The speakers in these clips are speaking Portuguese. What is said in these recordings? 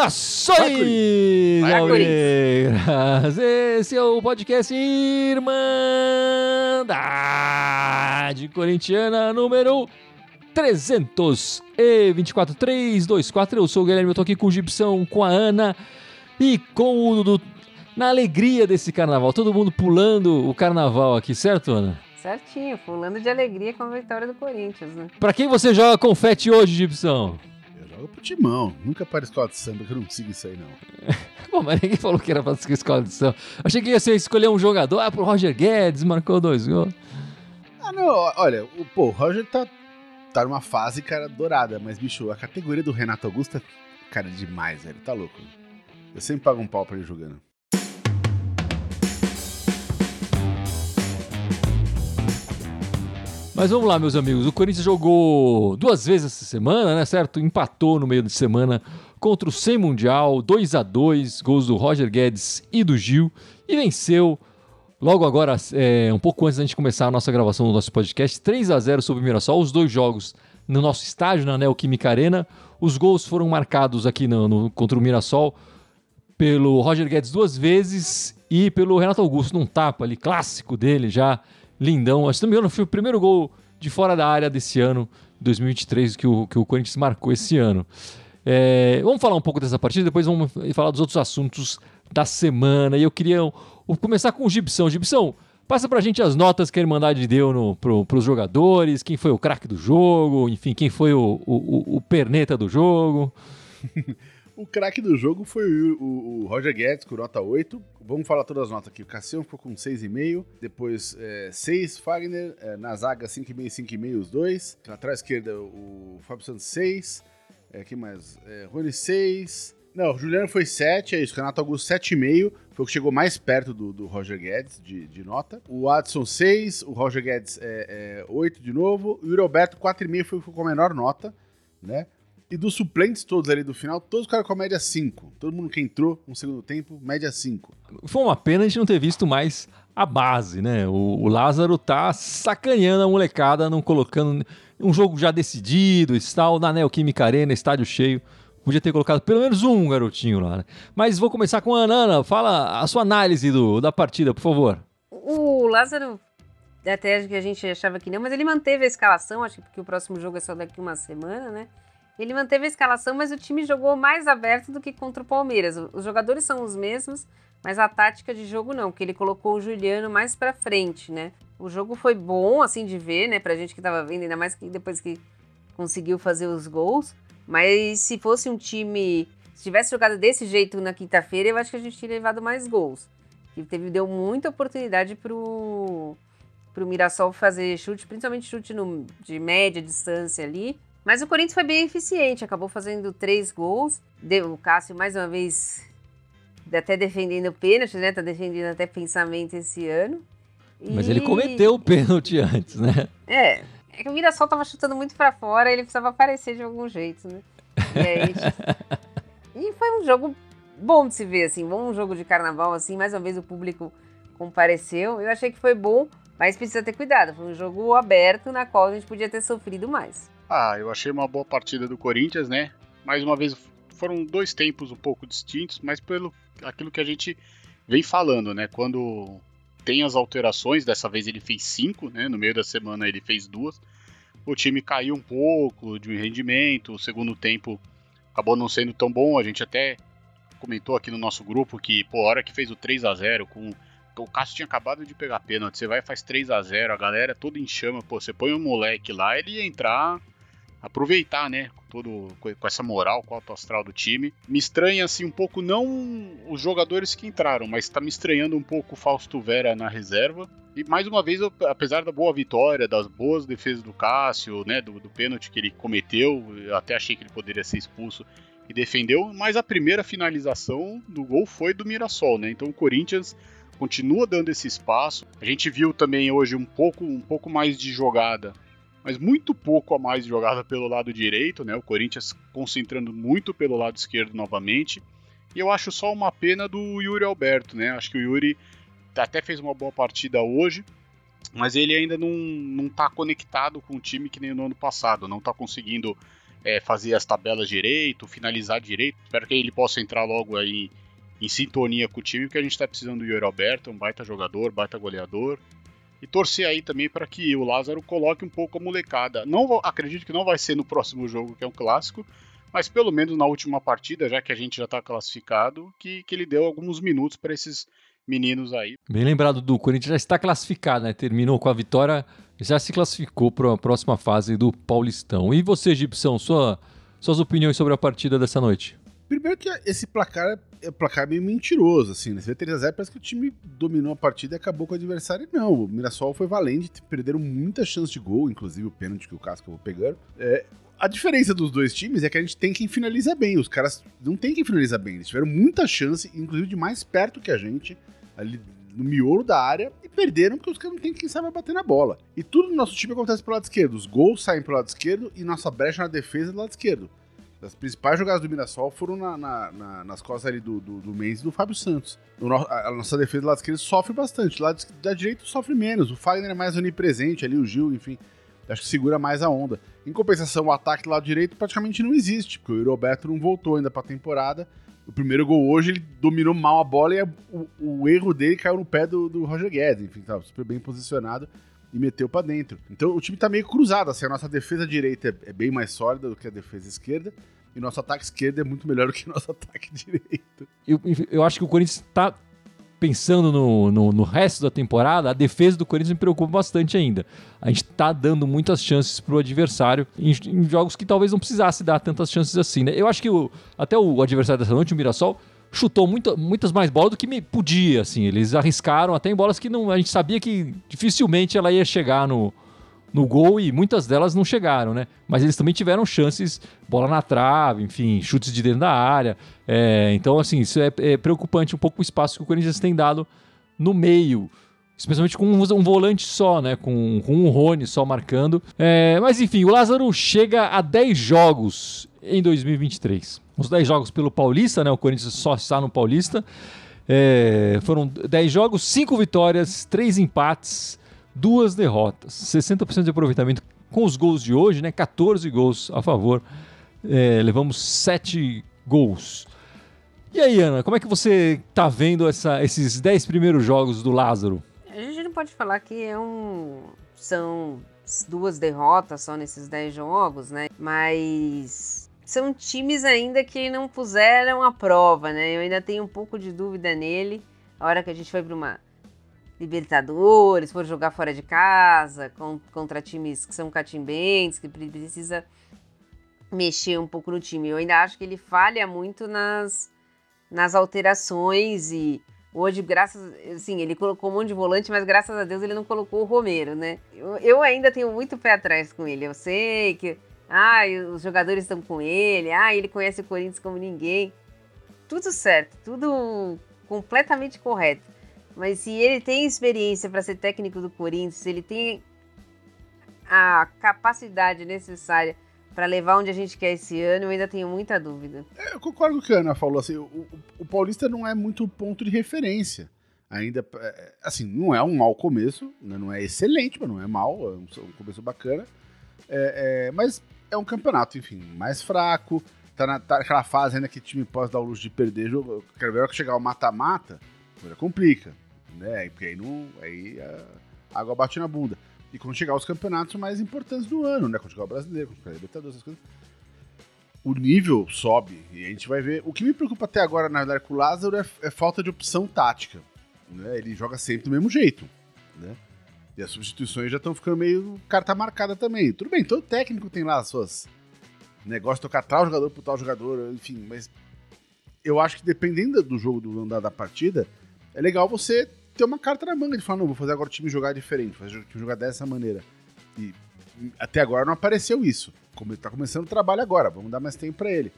Saudações, Alvinegras! Esse é o podcast Irmandade Corintiana número 324 324. Eu sou o Guilherme, eu tô aqui com o Gibson, com a Ana e com o Dudu. Na alegria desse carnaval, todo mundo pulando o carnaval aqui, certo, Ana? Certinho, pulando de alegria com a vitória do Corinthians, né? Pra quem você joga confete hoje, Gibson? Eu jogo pro timão, nunca para escola de samba, que eu não consigo isso aí, não. Pô, mas ninguém falou que era pra escola de samba. Achei que ia ser escolher um jogador. Ah, pro Roger Guedes, marcou dois gols. Ah, não, olha, o, pô, o Roger tá, tá numa fase, cara, dourada, mas, bicho, a categoria do Renato Augusto é, cara, demais, velho, tá louco. Eu sempre pago um pau pra ele jogando. Mas vamos lá, meus amigos. O Corinthians jogou duas vezes essa semana, né? Certo? Empatou no meio de semana contra o Sem Mundial, 2 a 2 gols do Roger Guedes e do Gil, e venceu logo agora, é, um pouco antes da gente começar a nossa gravação do nosso podcast, 3 a 0 sobre o Mirassol, os dois jogos no nosso estádio, na Neoquímica Arena. Os gols foram marcados aqui no, no, contra o Mirassol pelo Roger Guedes duas vezes e pelo Renato Augusto num tapa ali, clássico dele já, lindão. Se não me engano, foi o primeiro gol de fora da área desse ano, 2023, que o, que o Corinthians marcou esse ano. É, vamos falar um pouco dessa partida, depois vamos falar dos outros assuntos da semana. E eu queria começar com o Gibson. Gibson, passa pra gente as notas que a Irmandade deu no, pro, pros jogadores, quem foi o craque do jogo, enfim, quem foi o, o, o perneta do jogo. O craque do jogo foi o, o, o, Roger Guedes, com nota 8. Vamos falar todas as notas aqui. O Cassião ficou com 6,5. Depois é, 6, Fagner. É, na zaga, 5,5 5,5 os dois. Atrás esquerda, o Fábio Santos, 6. É, quem mais? É, Rony 6. Não, o Juliano foi 7, é isso. Renato Augusto 7,5. Foi o que chegou mais perto do, do Roger Guedes de, de, nota. O Adson 6. O Roger Guedes é, é 8 de novo. E o Roberto 4,5 foi, foi com a menor nota, né? E dos suplentes todos ali do final, todos ficaram com a média 5. Todo mundo que entrou no segundo tempo, média 5. Foi uma pena a gente não ter visto mais a base, né? O, o Lázaro tá sacaneando a molecada, não colocando um jogo já decidido e tal, na Neoquímica Arena, estádio cheio. Podia ter colocado pelo menos um garotinho lá, né? Mas vou começar com a Ana. Ana, fala a sua análise do, da partida, por favor. O Lázaro, até que a gente achava que não, mas ele manteve a escalação, acho que porque o próximo jogo é só daqui uma semana, né? Ele manteve a escalação, mas o time jogou mais aberto do que contra o Palmeiras. Os jogadores são os mesmos, mas a tática de jogo não, porque ele colocou o Juliano mais para frente, né? O jogo foi bom, assim, de ver, né? Pra gente que tava vendo, ainda mais que depois que conseguiu fazer os gols. Mas se fosse um time. Se tivesse jogado desse jeito na quinta-feira, eu acho que a gente teria levado mais gols. Que teve, deu muita oportunidade pro, pro Mirassol fazer chute, principalmente chute no, de média distância ali. Mas o Corinthians foi bem eficiente, acabou fazendo três gols. O Cássio, mais uma vez, até defendendo o pênalti, né? Tá defendendo até pensamento esse ano. E... Mas ele cometeu o pênalti antes, né? É. É que o Mirassol tava chutando muito para fora, ele precisava aparecer de algum jeito, né? E, aí, e foi um jogo bom de se ver, assim, bom um jogo de carnaval, assim, mais uma vez o público compareceu. Eu achei que foi bom, mas precisa ter cuidado. Foi um jogo aberto na qual a gente podia ter sofrido mais. Ah, eu achei uma boa partida do Corinthians, né? Mais uma vez foram dois tempos um pouco distintos, mas pelo aquilo que a gente vem falando, né? Quando tem as alterações, dessa vez ele fez cinco, né? No meio da semana ele fez duas. O time caiu um pouco de rendimento, o segundo tempo acabou não sendo tão bom. A gente até comentou aqui no nosso grupo que, pô, a hora que fez o 3 a 0 com o Cássio tinha acabado de pegar pênalti, você vai e faz 3 a 0 a galera toda em chama, pô, você põe um moleque lá, ele ia entrar aproveitar, né? Todo, com essa moral, com o alto astral do time. Me estranha, assim, um pouco, não os jogadores que entraram, mas tá me estranhando um pouco o Fausto Vera na reserva. E mais uma vez, apesar da boa vitória, das boas defesas do Cássio, né? Do, do pênalti que ele cometeu, eu até achei que ele poderia ser expulso e defendeu, mas a primeira finalização do gol foi do Mirassol, né? Então o Corinthians continua dando esse espaço. A gente viu também hoje um pouco, um pouco mais de jogada mas muito pouco a mais jogada pelo lado direito, né? O Corinthians concentrando muito pelo lado esquerdo novamente. E eu acho só uma pena do Yuri Alberto, né? Acho que o Yuri até fez uma boa partida hoje, mas ele ainda não, não tá conectado com o time que nem no ano passado, não tá conseguindo é, fazer as tabelas direito, finalizar direito. Espero que ele possa entrar logo aí em sintonia com o time, porque a gente está precisando do Yuri Alberto, um baita jogador, baita goleador. E torcer aí também para que o Lázaro coloque um pouco a molecada. Não acredito que não vai ser no próximo jogo, que é um clássico, mas pelo menos na última partida, já que a gente já está classificado, que, que ele deu alguns minutos para esses meninos aí. Bem lembrado do Corinthians já está classificado, né? Terminou com a vitória, já se classificou para a próxima fase do Paulistão. E você, Gibson, sua, suas opiniões sobre a partida dessa noite? Primeiro que esse placar é um placar meio mentiroso, assim, né? Você vê 3x0, parece que o time dominou a partida e acabou com o adversário. Não, o Mirassol foi valente, perderam muitas chances de gol, inclusive o pênalti que o Casca vou pegando. É, a diferença dos dois times é que a gente tem quem finaliza bem. Os caras não tem quem finaliza bem. Eles tiveram muita chance, inclusive de mais perto que a gente, ali no miolo da área, e perderam porque os caras não tem quem sabe bater na bola. E tudo no nosso time acontece pelo lado esquerdo. Os gols saem pelo lado esquerdo e nossa brecha na defesa é do lado esquerdo. As principais jogadas do Mirassol foram na, na, na, nas costas ali do, do, do Mendes e do Fábio Santos. No, a, nossa defesa do lado esquerdo sofre bastante. O lado da direita sofre menos. O Fagner é mais onipresente ali, o Gil, enfim. Acho que segura mais a onda. Em compensação, o ataque do lado direito praticamente não existe, porque o Roberto não voltou ainda pra temporada. O primeiro gol hoje, ele dominou mal a bola e o, o erro dele caiu no pé do, do Roger Guedes. Enfim, tava super bem posicionado e meteu para dentro. Então o time tá meio cruzado, assim, a nossa defesa direita é, é, bem mais sólida do que a defesa esquerda. E nosso ataque esquerdo é muito melhor do que nosso ataque direito. Eu, eu acho que o Corinthians tá pensando no, no, no, resto da temporada, a defesa do Corinthians me preocupa bastante ainda. A gente tá dando muitas chances pro adversário em, em jogos que talvez não precisasse dar tantas chances assim, né? Eu acho que o, até o adversário dessa noite, o Mirassol, chutou muito, muitas mais bolas do que me podia, assim. Eles arriscaram até em bolas que não, a gente sabia que dificilmente ela ia chegar no, no gol e muitas delas não chegaram, né? Mas eles também tiveram chances, bola na trave, enfim, chutes de dentro da área. É, então, assim, isso é, é, preocupante um pouco o espaço que o Corinthians tem dado no meio. Especialmente com um, volante só, né? Com, com um Rony só marcando. É, mas enfim, o Lázaro chega a 10 jogos em 2023 os 10 jogos pelo Paulista, né? O Corinthians só está no Paulista. É, foram 10 jogos, 5 vitórias, 3 empates, 2 derrotas. 60% de aproveitamento com os gols de hoje, né? 14 gols a favor. É, levamos 7 gols. E aí, Ana, como é que você está vendo essa, esses 10 primeiros jogos do Lázaro? A gente não pode falar que é um, são duas derrotas só nesses 10 jogos, né? Mas são times ainda que não puseram a prova, né? Eu ainda tenho um pouco de dúvida nele. A hora que a gente foi para uma Libertadores, for jogar fora de casa, contra times que são catimbentes, que precisa mexer um pouco no time. Eu ainda acho que ele falha muito nas, nas alterações e hoje, graças, assim, ele colocou um monte de volante, mas graças a Deus ele não colocou o Romero, né? Eu, eu ainda tenho muito pé atrás com ele. Eu sei que ah, os jogadores estão com ele. Ah, ele conhece o Corinthians como ninguém. Tudo certo, tudo completamente correto. Mas se ele tem experiência para ser técnico do Corinthians, se ele tem a capacidade necessária para levar onde a gente quer esse ano, eu ainda tenho muita dúvida. É, eu concordo com o que a Ana falou. Assim, o, o, Paulista não é muito ponto de referência. Ainda, é, assim, não é um mau começo, né? não é excelente, mas não é mal, é um, um começo bacana. É, é, mas é um campeonato, enfim, mais fraco. Tá, tá naquela fase ainda que o time pode dar o luxo de perder jogo. Quero ver que chegar o mata-mata, coisa complica. Né? Porque aí, não, aí a água bate na bunda. E quando chegar os campeonatos mais importantes do ano, né? Quando chegar o brasileiro, quando chegar o Libertadores, essas coisas. O nível sobe e a gente vai ver. O que me preocupa até agora, na verdade, com o Lázaro é, é falta de opção tática. Né? Ele joga sempre do mesmo jeito. Né? E as substituições já estão ficando meio carta marcada também. Tudo bem, todo técnico tem lá as suas negócios de tocar tal jogador pro tal jogador, enfim, mas eu acho que dependendo do jogo do andar da partida, é legal você ter uma carta na manga de falar, não, vou fazer agora o time jogar diferente, fazer o time jogar dessa maneira. E até agora não apareceu isso. Como ele tá começando o trabalho agora, vamos dar mais tempo para ele.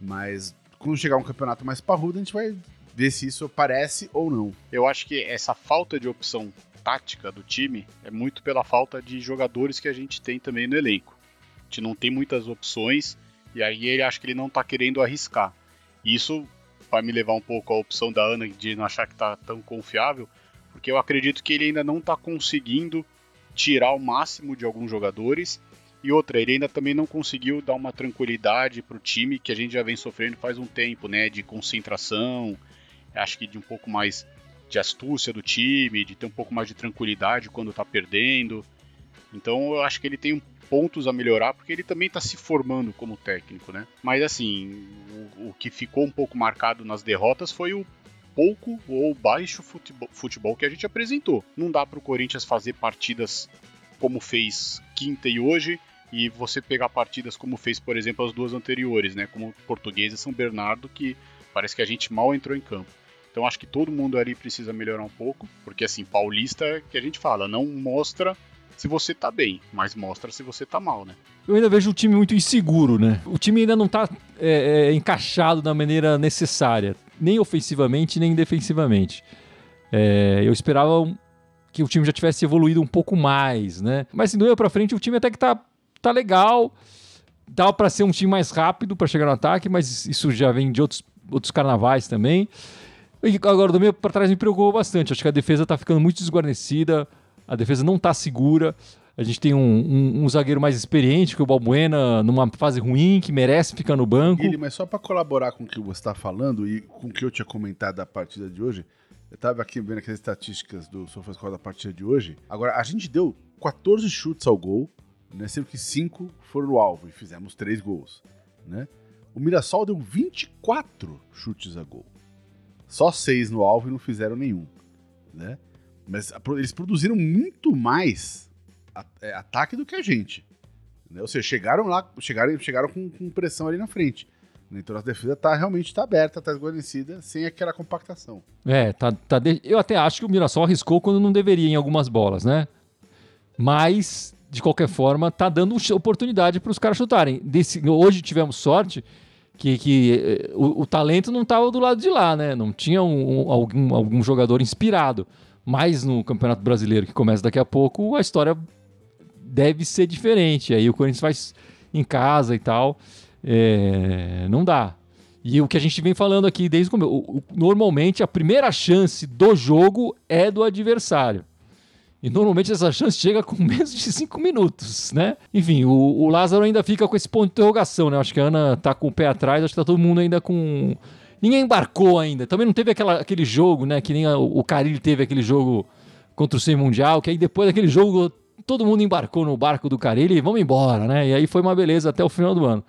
Mas quando chegar um campeonato mais parrudo, a gente vai ver se isso aparece ou não. Eu acho que essa falta de opção tática do time é muito pela falta de jogadores que a gente tem também no elenco. A gente não tem muitas opções e aí ele acha que ele não está querendo arriscar. Isso vai me levar um pouco a opção da Ana de não achar que tá tão confiável, porque eu acredito que ele ainda não tá conseguindo tirar o máximo de alguns jogadores. E outra, ele ainda também não conseguiu dar uma tranquilidade pro time que a gente já vem sofrendo faz um tempo, né? De concentração, acho que de um pouco mais de astúcia do time, de ter um pouco mais de tranquilidade quando tá perdendo. Então eu acho que ele tem pontos a melhorar, porque ele também está se formando como técnico, né? Mas assim, o, o, que ficou um pouco marcado nas derrotas foi o pouco ou baixo futebol, futebol que a gente apresentou. Não dá para o Corinthians fazer partidas como fez quinta e hoje, e você pegar partidas como fez, por exemplo, as duas anteriores, né? Como Português e São Bernardo, que parece que a gente mal entrou em campo. Então acho que todo mundo ali precisa melhorar um pouco, porque assim, paulista que a gente fala, não mostra se você tá bem, mas mostra se você tá mal, né? Eu ainda vejo o time muito inseguro, né? O time ainda não tá é, é, encaixado da maneira necessária, nem ofensivamente, nem defensivamente. É, eu esperava que o time já tivesse evoluído um pouco mais, né? Mas assim, do meio pra frente, o time até que tá, tá legal. Dá para ser um time mais rápido para chegar no ataque, mas isso já vem de outros, outros carnavais também. Agora, do meio para trás me preocupou bastante. Acho que a defesa tá ficando muito desguarnecida a defesa não está segura. A gente tem um, um, um, zagueiro mais experiente que o Balbuena, numa fase ruim, que merece ficar no banco. Ele, mas só para colaborar com o que você está falando e com o que eu tinha comentado da partida de hoje, eu estava aqui vendo aquelas estatísticas do SofaScore da partida de hoje. Agora, a gente deu 14 chutes ao gol, né, sendo que 5 foram no alvo e fizemos 3 gols. Né? O Mirassol deu 24 chutes a gol. Só 6 no alvo e não fizeram nenhum. Né? Mas eles produziram muito mais é, ataque do que a gente. Né? Ou seja, chegaram lá, chegaram, chegaram com, com pressão ali na frente. Então a defesa tá, realmente está aberta, está esguarnecida, sem aquela compactação. É, tá, tá de... eu até acho que o Mirassol arriscou quando não deveria em algumas bolas, né? Mas, de qualquer forma, tá dando oportunidade para os caras chutarem. Desse... Hoje tivemos sorte que, que eh, o, o, talento não estava do lado de lá, né? Não tinha um, um, algum, algum jogador inspirado. Mas no Campeonato Brasileiro, que começa daqui a pouco, a história deve ser diferente. Aí o Corinthians faz em casa e tal. É, não dá. E o que a gente vem falando aqui desde o começo, normalmente a primeira chance do jogo é do adversário. E normalmente essa chance chega com menos de cinco minutos, né? Enfim, o, o, Lázaro ainda fica com esse ponto de interrogação, né? Acho que a Ana tá com o pé atrás, acho que tá todo mundo ainda com ninguém embarcou ainda. Também não teve aquela, aquele jogo, né? Que nem a, o Carilli teve aquele jogo contra o Sem Mundial, que aí depois daquele jogo todo mundo embarcou no barco do Carilli e vamos embora, né? E aí foi uma beleza até o final do ano.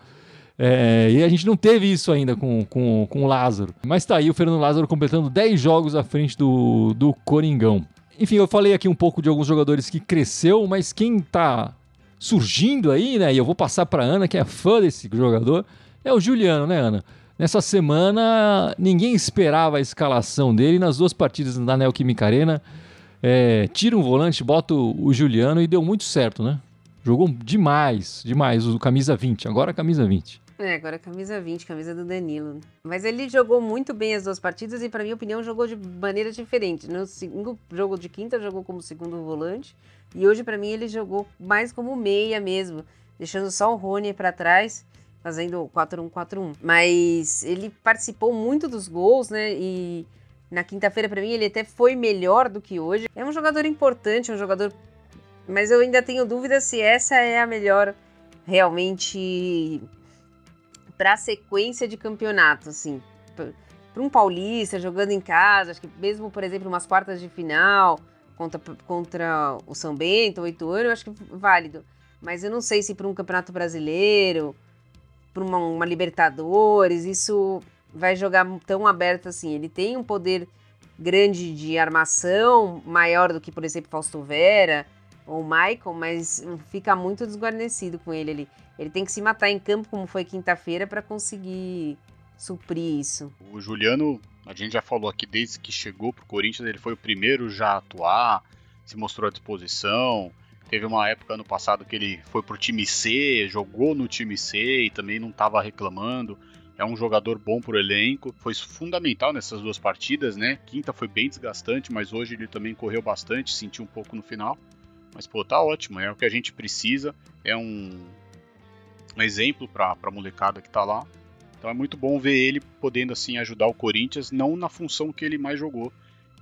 É, e a gente não teve isso ainda com, com, com o Lázaro. Mas tá aí o Fernando Lázaro completando 10 jogos à frente do, do Coringão. Enfim, eu falei aqui um pouco de alguns jogadores que cresceu, mas quem tá surgindo aí, né? E eu vou passar para Ana, que é fã desse jogador, é o Juliano, né, Ana? Nessa semana, ninguém esperava a escalação dele nas duas partidas da Neoquímica Arena. É, tira um volante, bota o, Juliano e deu muito certo, né? Jogou demais, demais, o camisa 20, agora camisa 20. É, agora camisa 20, camisa do Danilo. Mas ele jogou muito bem as duas partidas e, para minha opinião, jogou de maneira diferente. No segundo jogo de quinta, jogou como segundo volante. E hoje, para mim, ele jogou mais como meia mesmo, deixando só o Rony para trás fazendo 4-1-4-1. Mas ele participou muito dos gols, né? E na quinta-feira, para mim, ele até foi melhor do que hoje. É um jogador importante, um jogador. Mas eu ainda tenho dúvida se essa é a melhor realmente para a sequência de campeonato, assim. Para um paulista jogando em casa, acho que mesmo, por exemplo, umas quartas de final contra, contra o São Bento, oito anos, eu acho que válido. Mas eu não sei se para um campeonato brasileiro para uma, uma Libertadores, isso vai jogar tão aberto assim. Ele tem um poder grande de armação, maior do que, por exemplo, Fausto Vera ou Michael, mas fica muito desguarnecido com ele ali. Ele tem que se matar em campo, como foi quinta-feira, para conseguir suprir isso. O Juliano, a gente já falou aqui desde que chegou pro Corinthians, ele foi o primeiro já a atuar, se mostrou à disposição, Teve uma época ano passado que ele foi pro time C, jogou no time C e também não estava reclamando. É um jogador bom pro elenco. Foi fundamental nessas duas partidas, né? Quinta foi bem desgastante, mas hoje ele também correu bastante, sentiu um pouco no final. Mas, pô, tá ótimo. É o que a gente precisa. É um, um exemplo pra, pra molecada que tá lá. Então é muito bom ver ele podendo assim ajudar o Corinthians, não na função que ele mais jogou,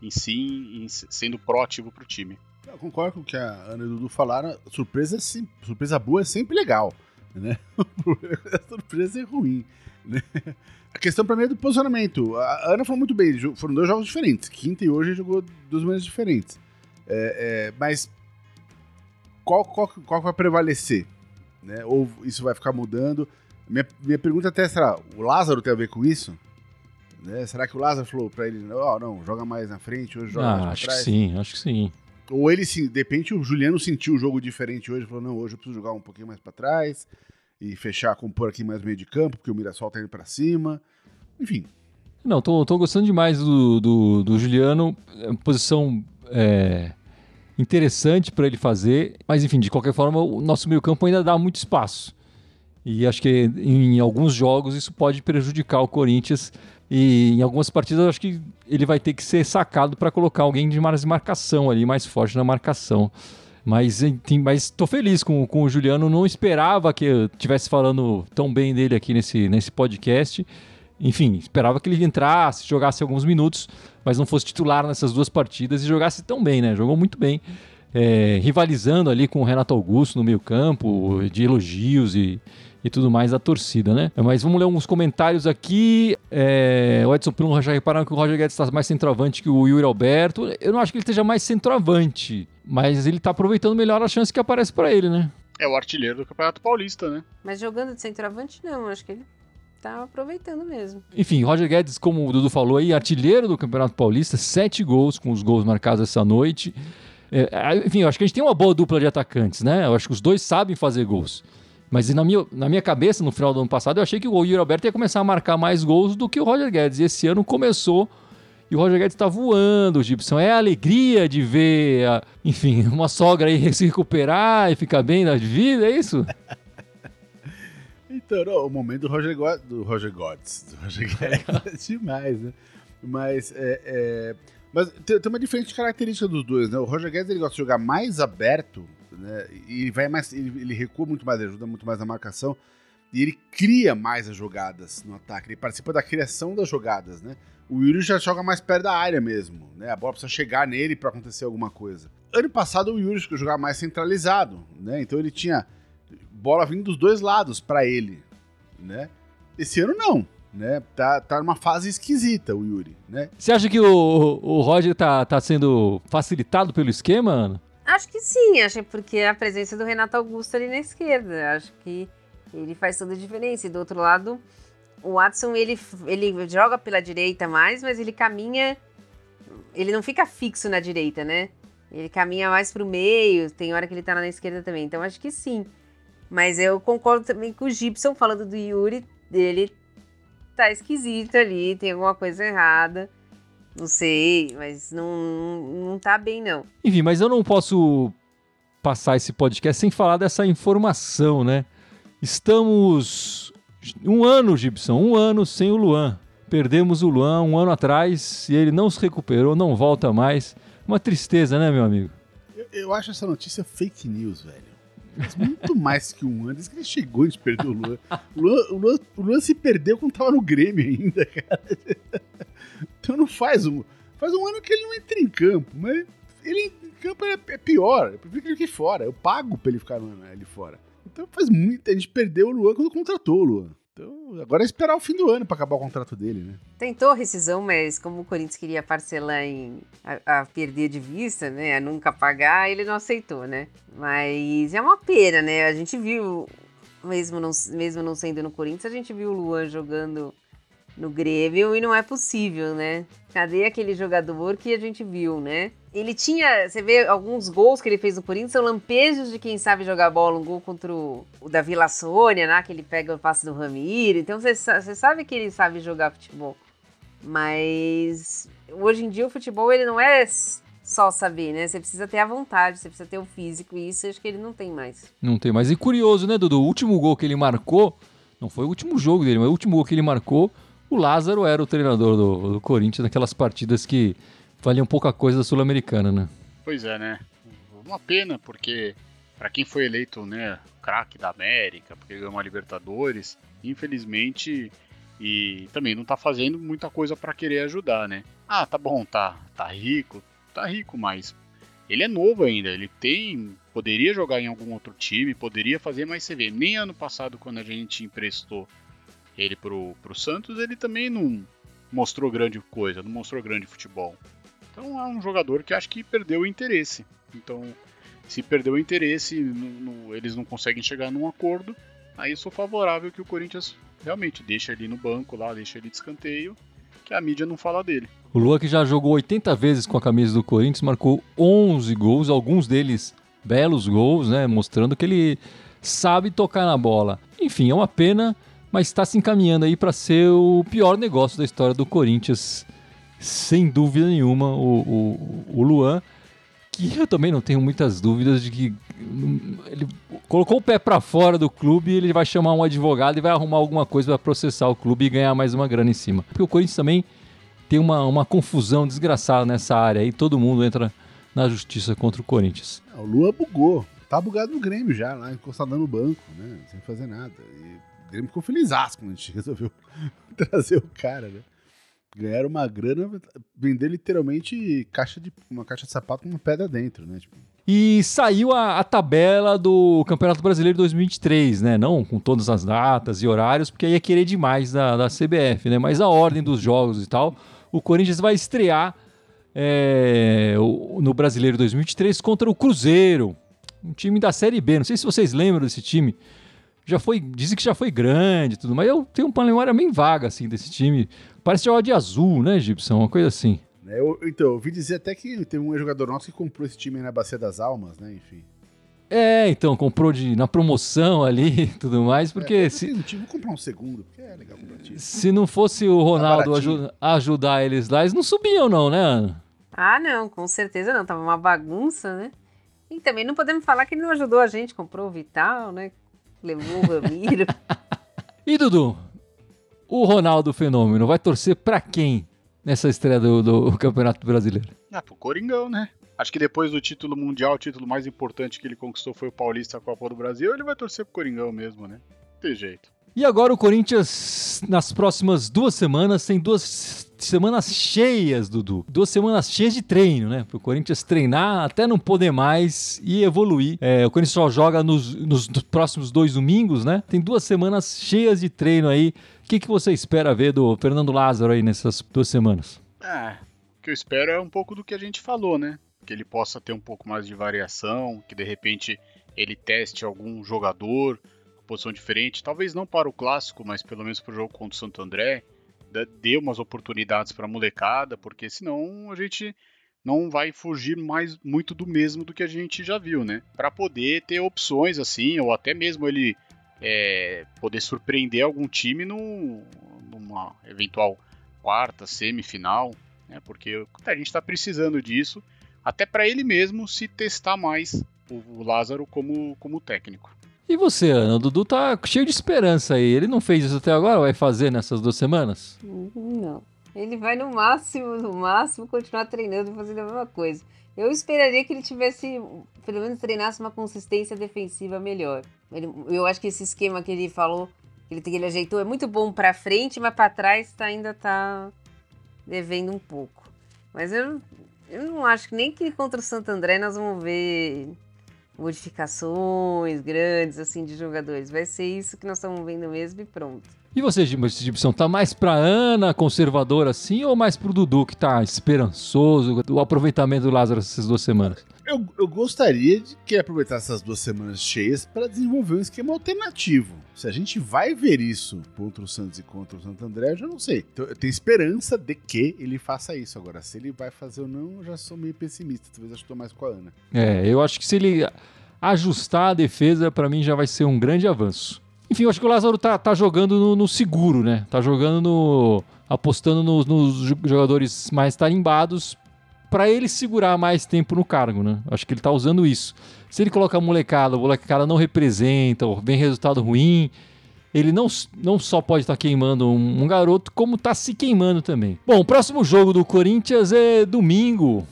em si, em, sendo proativo para o time. Eu concordo com o que a Ana e o Dudu falaram. Surpresa, surpresa boa é sempre legal, né? a surpresa é ruim, né? A questão para mim é do posicionamento. A Ana falou muito bem, foram dois jogos diferentes. Quinta e hoje jogou duas maneiras diferentes. É, é, mas qual, qual, qual vai prevalecer? Né? Ou isso vai ficar mudando? Minha, minha pergunta até será: o Lázaro tem a ver com isso? Né? Será que o Lázaro falou para ele: oh, não, joga mais na frente, hoje joga ah, mais acho trás? que sim, acho que sim. Ou ele, de repente, o Juliano sentiu o jogo diferente hoje, falou: não, hoje eu preciso jogar um pouquinho mais para trás e fechar, compor aqui mais meio de campo, porque o Mirassol tá indo para cima. Enfim. Não, tô, tô gostando demais do, do, do Juliano. É uma posição é, interessante para ele fazer, mas enfim, de qualquer forma, o nosso meio campo ainda dá muito espaço. E acho que em alguns jogos isso pode prejudicar o Corinthians. E em algumas partidas acho que ele vai ter que ser sacado para colocar alguém de mais marcação ali, mais forte na marcação. Mas estou feliz com, com o Juliano. Não esperava que eu estivesse falando tão bem dele aqui nesse, nesse podcast. Enfim, esperava que ele entrasse, jogasse alguns minutos, mas não fosse titular nessas duas partidas e jogasse tão bem, né? Jogou muito bem. É, rivalizando ali com o Renato Augusto no meio campo, de elogios e, e tudo mais da torcida, né? Mas vamos ler alguns comentários aqui. É, o Edson Plum já repararam que o Roger Guedes está mais centroavante que o Yuri Alberto. Eu não acho que ele esteja mais centroavante, mas ele está aproveitando melhor a chance que aparece para ele, né? É o artilheiro do Campeonato Paulista, né? Mas jogando de centroavante, não. Acho que ele tá aproveitando mesmo. Enfim, Roger Guedes, como o Dudu falou aí, artilheiro do Campeonato Paulista, sete gols com os gols marcados essa noite. É, enfim, eu acho que a gente tem uma boa dupla de atacantes, né? Eu acho que os dois sabem fazer gols. Mas na minha, na minha cabeça, no final do ano passado, eu achei que o Yuri Alberto ia começar a marcar mais gols do que o Roger Guedes. E esse ano começou e o Roger Guedes está voando, Gibson. É a alegria de ver, a, enfim, uma sogra aí se recuperar e ficar bem na vida, é isso? Então, não, o momento do Roger, God, do Roger Guedes, do Roger Guedes é demais, né? Mas, é, é, mas tem, tem, uma diferente característica dos dois, né? O Roger Guedes ele gosta de jogar mais aberto né? E vai mais, ele, ele recua muito mais, ajuda muito mais na marcação e ele cria mais as jogadas no ataque. Ele participa da criação das jogadas, né? O Yuri já joga mais perto da área mesmo, né? A bola precisa chegar nele para acontecer alguma coisa. Ano passado o Yuri jogava mais centralizado, né? Então ele tinha bola vindo dos dois lados para ele, né? Esse ano não, né? Tá, tá numa fase esquisita o Yuri, né? Você acha que o, o Roger tá, tá sendo facilitado pelo esquema, Ana? Acho que sim, acho porque a presença do Renato Augusto ali na esquerda, acho que ele faz toda a diferença. E do outro lado, o Watson ele, ele joga pela direita mais, mas ele caminha, ele não fica fixo na direita, né? Ele caminha mais pro meio, tem hora que ele tá na esquerda também, então acho que sim. Mas eu concordo também com o Gibson falando do Yuri, dele tá esquisito ali, tem alguma coisa errada. Não sei, mas não, não tá bem, não. Enfim, mas eu não posso passar esse podcast sem falar dessa informação, né? Estamos um ano, Gibson, um ano sem o Luan. Perdemos o Luan um ano atrás e ele não se recuperou, não volta mais. Uma tristeza, né, meu amigo? Eu, eu acho essa notícia fake news, velho. Muito mais que um ano. Desde que ele chegou, a gente perdeu o Luan. O Luan, o Luan, o Luan se perdeu quando tava no Grêmio ainda, cara. Então não faz um. Faz um ano que ele não entra em campo, mas ele em campo é, é pior. Eu prefiro que ele fique fora. Eu pago pra ele ficar ali fora. Então faz muito. A gente perdeu o Luan quando contratou o Luan. Então, agora é esperar o fim do ano para acabar o contrato dele, né? Tentou rescisão, mas como o Corinthians queria parcelar em a, a, perder de vista, né, a nunca pagar, ele não aceitou, né? Mas é uma pena, né? A gente viu, mesmo não, mesmo não sendo no Corinthians, a gente viu o Luan jogando no Grêmio e não é possível, né? Cadê aquele jogador que a gente viu, né? Ele tinha, você vê alguns gols que ele fez no Corinthians, são lampejos de quem sabe jogar bola. Um gol contra o, o da Vila Sônia, né? Que ele pega o passe do Ramiro. Então você, você sabe que ele sabe jogar futebol. Mas hoje em dia o futebol ele não é só saber, né? Você precisa ter a vontade, você precisa ter o físico, e isso acho que ele não tem mais. Não tem mais. E curioso, né, Dudu? O último gol que ele marcou, não foi o último jogo dele, mas o último gol que ele marcou o Lázaro era o treinador do, do Corinthians naquelas partidas que valiam pouca coisa da Sul-Americana, né? Pois é, né? Uma pena, porque para quem foi eleito, né, craque da América, porque ganhou uma Libertadores, infelizmente E também não tá fazendo muita coisa para querer ajudar, né? Ah, tá bom, tá, tá rico, tá rico, mas ele é novo ainda, ele tem, poderia jogar em algum outro time, poderia fazer, mas você vê, nem ano passado quando a gente emprestou ele pro, pro Santos, ele também não mostrou grande coisa, não mostrou grande futebol. Então é um jogador que acho que perdeu o interesse. Então, se perdeu o interesse, no, no, eles não conseguem chegar num acordo, aí sou favorável que o Corinthians realmente deixa ele no banco lá, deixa ele de escanteio, que a mídia não fala dele. O Lua que já jogou 80 vezes com a camisa do Corinthians, marcou 11 gols, alguns deles belos gols, né, mostrando que ele sabe tocar na bola. Enfim, é uma pena, mas está se encaminhando aí para ser o pior negócio da história do Corinthians, sem dúvida nenhuma, o, o, o Luan que eu também não tenho muitas dúvidas de que ele colocou o pé para fora do clube, ele vai chamar um advogado e vai arrumar alguma coisa para processar o clube e ganhar mais uma grana em cima. Porque o Corinthians também tem uma, uma confusão desgraçada nessa área aí, todo mundo entra na justiça contra o Corinthians. O Lua bugou. Tá bugado no Grêmio já, lá encostado no banco, né? Sem fazer nada. E o Grêmio ficou feliz quando a gente resolveu trazer o cara, né? Ganharam uma grana, vender literalmente caixa de, uma caixa de sapato com uma pedra dentro, né? Tipo. E saiu a, a, tabela do Campeonato Brasileiro 2023, né? Não com todas as datas e horários, porque aí ia querer demais da, da CBF, né? Mas a ordem dos jogos e tal, o Corinthians vai estrear é, no Brasileiro 2023 contra o Cruzeiro, um time da Série B. Não sei se vocês lembram desse time. Já foi, dizem que já foi grande e tudo, mas eu tenho uma memória bem vaga assim desse time. Parece jogar de azul, né, Gibson? Uma coisa assim. É, eu, então, eu ouvi dizer até que tem um jogador nosso que comprou esse time na Bacia das Almas, né? Enfim. É, então, comprou de, na promoção ali e tudo mais, porque. É, se, um time, vou comprar um segundo, porque é legal comprar time. Se não fosse o Ronaldo tá aju ajudar eles lá, eles não subiam, não, né, Ana? Ah, não, com certeza não. Tava uma bagunça, né? E também não podemos falar que ele não ajudou a gente, comprou o Vital, né? Levou o Ramiro. e Dudu, o Ronaldo Fenômeno vai torcer para quem nessa estreia do, do, Campeonato Brasileiro? Ah, pro Coringão, né? Acho que depois do título mundial, o título mais importante que ele conquistou foi o Paulista Copa do Brasil, ele vai torcer pro Coringão mesmo, né? Não tem jeito. E agora o Corinthians, nas próximas duas semanas, tem duas semanas cheias, Dudu. Duas semanas cheias de treino, né? Para o Corinthians treinar até não poder mais e evoluir. É, o Corinthians só joga nos, nos, próximos dois domingos, né? Tem duas semanas cheias de treino aí. O que, que você espera ver do Fernando Lázaro aí nessas duas semanas? É, o que eu espero é um pouco do que a gente falou, né? Que ele possa ter um pouco mais de variação, que de repente ele teste algum jogador posição diferente, talvez não para o clássico, mas pelo menos para o jogo contra o Santo André, dê umas oportunidades para a molecada, porque senão a gente não vai fugir mais muito do mesmo do que a gente já viu, né? Para poder ter opções assim, ou até mesmo ele é, poder surpreender algum time no, numa eventual quarta, semifinal, né? Porque a gente está precisando disso, até para ele mesmo se testar mais o Lázaro como, como técnico. E você, Ana? O Dudu tá cheio de esperança aí. Ele não fez isso até agora? Vai fazer nessas duas semanas? Não. Ele vai no máximo, no máximo, continuar treinando e fazendo a mesma coisa. Eu esperaria que ele tivesse, pelo menos treinasse uma consistência defensiva melhor. Ele, eu acho que esse esquema que ele falou, que ele, que ele ajeitou, é muito bom para frente, mas para trás tá, ainda tá devendo um pouco. Mas eu, eu não acho que nem que contra o Santo André nós vamos ver modificações grandes assim de jogadores. Vai ser isso que nós estamos vendo mesmo e pronto. E você, Gibson, tá mais pra Ana, conservadora assim, ou mais pro Dudu, que tá esperançoso, o aproveitamento do Lázaro essas duas semanas? Eu, eu gostaria de que ele aproveitasse essas duas semanas cheias para desenvolver um esquema alternativo. Se a gente vai ver isso contra o Santos e contra o Santo André, eu já não sei. Então, eu tenho esperança de que ele faça isso. Agora, se ele vai fazer ou não, eu já sou meio pessimista. Talvez eu estou mais com a Ana. É, eu acho que se ele ajustar a defesa, para mim já vai ser um grande avanço. Enfim, eu acho que o Lázaro tá, tá jogando no, no seguro, né? Tá jogando no. apostando nos, nos jogadores mais tarimbados para ele segurar mais tempo no cargo, né? Acho que ele tá usando isso. Se ele coloca a molecada, a molecada não representa, ou vem resultado ruim, ele não, não só pode estar tá queimando um, um, garoto, como está se queimando também. Bom, o próximo jogo do Corinthians é domingo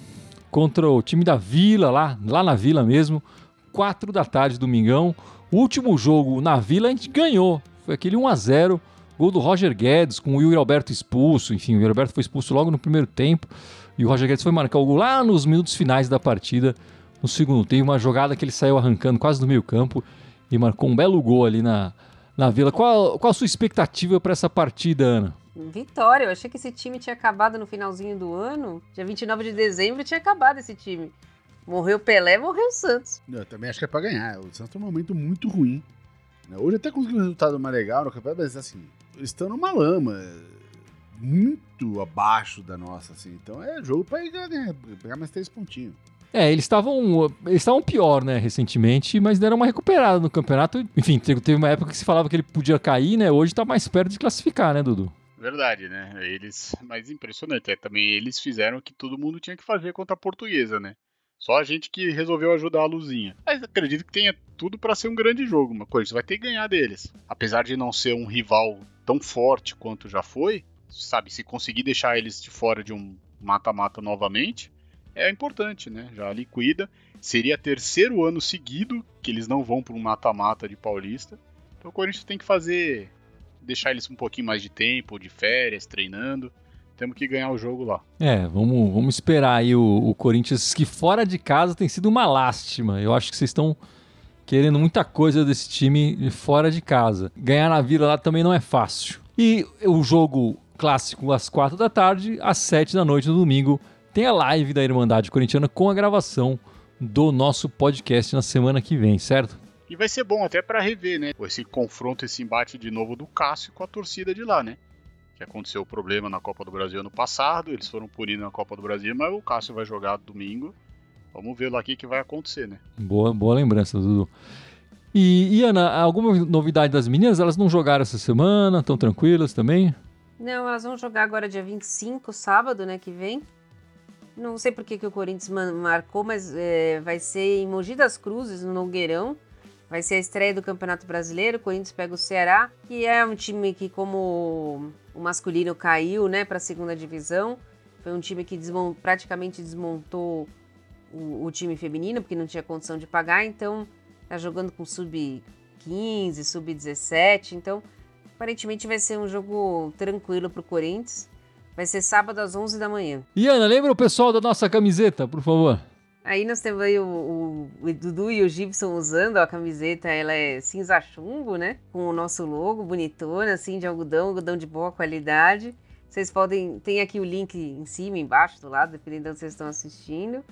contra o time da Vila, lá, lá na Vila mesmo, 4 da tarde, domingão. O último jogo na Vila a gente ganhou. Foi aquele 1 a 0 Gol do Roger Guedes, com o Yuri Alberto expulso. Enfim, o Yuri Alberto foi expulso logo no primeiro tempo. E o Roger Guedes foi marcar o gol lá nos minutos finais da partida. No segundo tempo, uma jogada que ele saiu arrancando quase no meio campo e marcou um belo gol ali na, na Vila. Qual, qual a sua expectativa para essa partida, Ana? Vitória, eu achei que esse time tinha acabado no finalzinho do ano. Dia 29 de dezembro tinha acabado esse time. Morreu Pelé, morreu o Santos. Eu também acho que é pra ganhar. O Santos tem um momento muito ruim. Né? Hoje até conseguiu um resultado mais legal no campeonato, mas assim, eles estão numa lama muito abaixo da nossa, assim. Então é jogo pra ir ganhar, pegar mais três pontinhos. É, eles estavam eles estavam pior, né, recentemente, mas deram uma recuperada no campeonato. Enfim, teve uma época que se falava que ele podia cair, né? Hoje tá mais perto de classificar, né, Dudu? Verdade, né? Eles, mas impressionante, é, também eles fizeram o que todo mundo tinha que fazer contra a Portuguesa, né? Só a gente que resolveu ajudar a Luzinha. Mas acredito que tenha tudo para ser um grande jogo, uma coisa, vai ter que ganhar deles. Apesar de não ser um rival tão forte quanto já foi, sabe, se conseguir deixar eles de fora de um mata-mata novamente, é importante, né? Já liquida. Seria terceiro ano seguido que eles não vão para um mata-mata de Paulista. Então o Corinthians tem que fazer. deixar eles um pouquinho mais de tempo, de férias, treinando. Temos que ganhar o jogo lá. É, vamos, vamos esperar aí o, o Corinthians, que fora de casa tem sido uma lástima. Eu acho que vocês estão querendo muita coisa desse time fora de casa. Ganhar na Vila lá também não é fácil. E o jogo clássico às quatro da tarde, às sete da noite no domingo, tem a live da Irmandade Corintiana com a gravação do nosso podcast na semana que vem, certo? E vai ser bom até para rever, né? Esse confronto, esse embate de novo do Cássio com a torcida de lá, né? Que aconteceu o problema na Copa do Brasil ano passado, eles foram punidos na Copa do Brasil, mas o Cássio vai jogar domingo. Vamos ver lá o que, vai acontecer, né? Boa, boa lembrança, Dudu. E, e Ana, alguma novidade das meninas? Elas não jogaram essa semana? Estão tranquilas também? Não, elas vão jogar agora dia 25, sábado, né, que vem. Não sei por que, que o Corinthians marcou, mas é, vai ser em Mogi das Cruzes, no Nogueirão. Vai ser a estreia do Campeonato Brasileiro. O Corinthians pega o Ceará, que é um time que, como o masculino caiu né, para a segunda divisão, foi um time que praticamente desmontou o, o, time feminino, porque não tinha condição de pagar. Então, tá jogando com sub-15, sub-17. Então, aparentemente vai ser um jogo tranquilo para o Corinthians. Vai ser sábado às 11 da manhã. E Ana, lembra o pessoal da nossa camiseta, por favor? Aí nós temos aí o, o, o, Dudu e o Gibson usando a camiseta, ela é cinza chumbo, né? Com o nosso logo, bonitona, assim, de algodão, algodão de boa qualidade. Vocês podem, tem aqui o link em cima, embaixo, do lado, dependendo de onde vocês estão assistindo.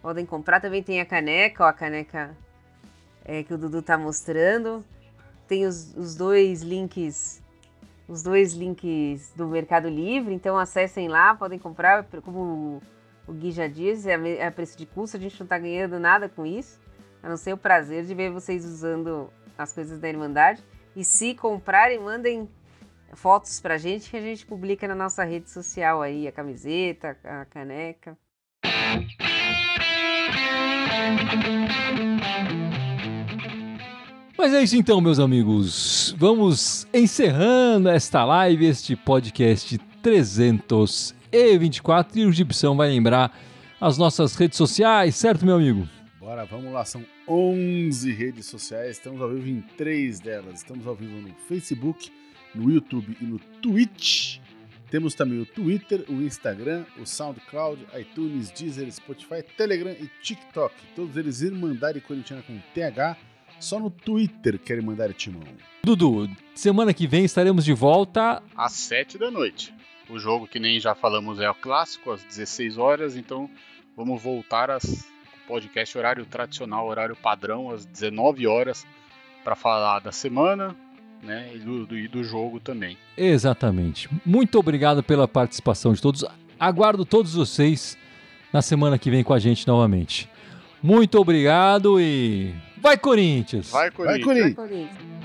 Podem comprar, também tem a caneca, ó, a caneca é, que o Dudu tá mostrando. Tem os, os dois links os dois links do Mercado Livre, então acessem lá, podem comprar, como o Gui já disse, é a preço de custo, a gente não está ganhando nada com isso, a não ser o prazer de ver vocês usando as coisas da Irmandade. E se comprarem, mandem fotos pra gente que a gente publica na nossa rede social aí, a camiseta, a caneca. Mas é isso então, meus amigos. Vamos encerrando esta live, este podcast 324. E o Gibson vai lembrar as nossas redes sociais, certo, meu amigo? Bora, vamos lá. São 11 redes sociais. Estamos ao vivo em três delas. Estamos ao vivo no Facebook, no YouTube e no Twitch. Temos também o Twitter, o Instagram, o SoundCloud, iTunes, Deezer, Spotify, Telegram e TikTok. Todos eles Irmandade Corintiana com TH só no Twitter querem mandar timão. Dudu, semana que vem estaremos de volta às 7 da noite. O jogo, que nem já falamos, é o clássico, às 16 horas, então vamos voltar às podcast horário tradicional, horário padrão, às 19 horas, para falar da semana né, e do, do, e do jogo também. Exatamente. Muito obrigado pela participação de todos. Aguardo todos vocês na semana que vem com a gente novamente. Muito obrigado e vai Corinthians! Vai Corinthians! Vai, Corinthians. Vai, Corinthians.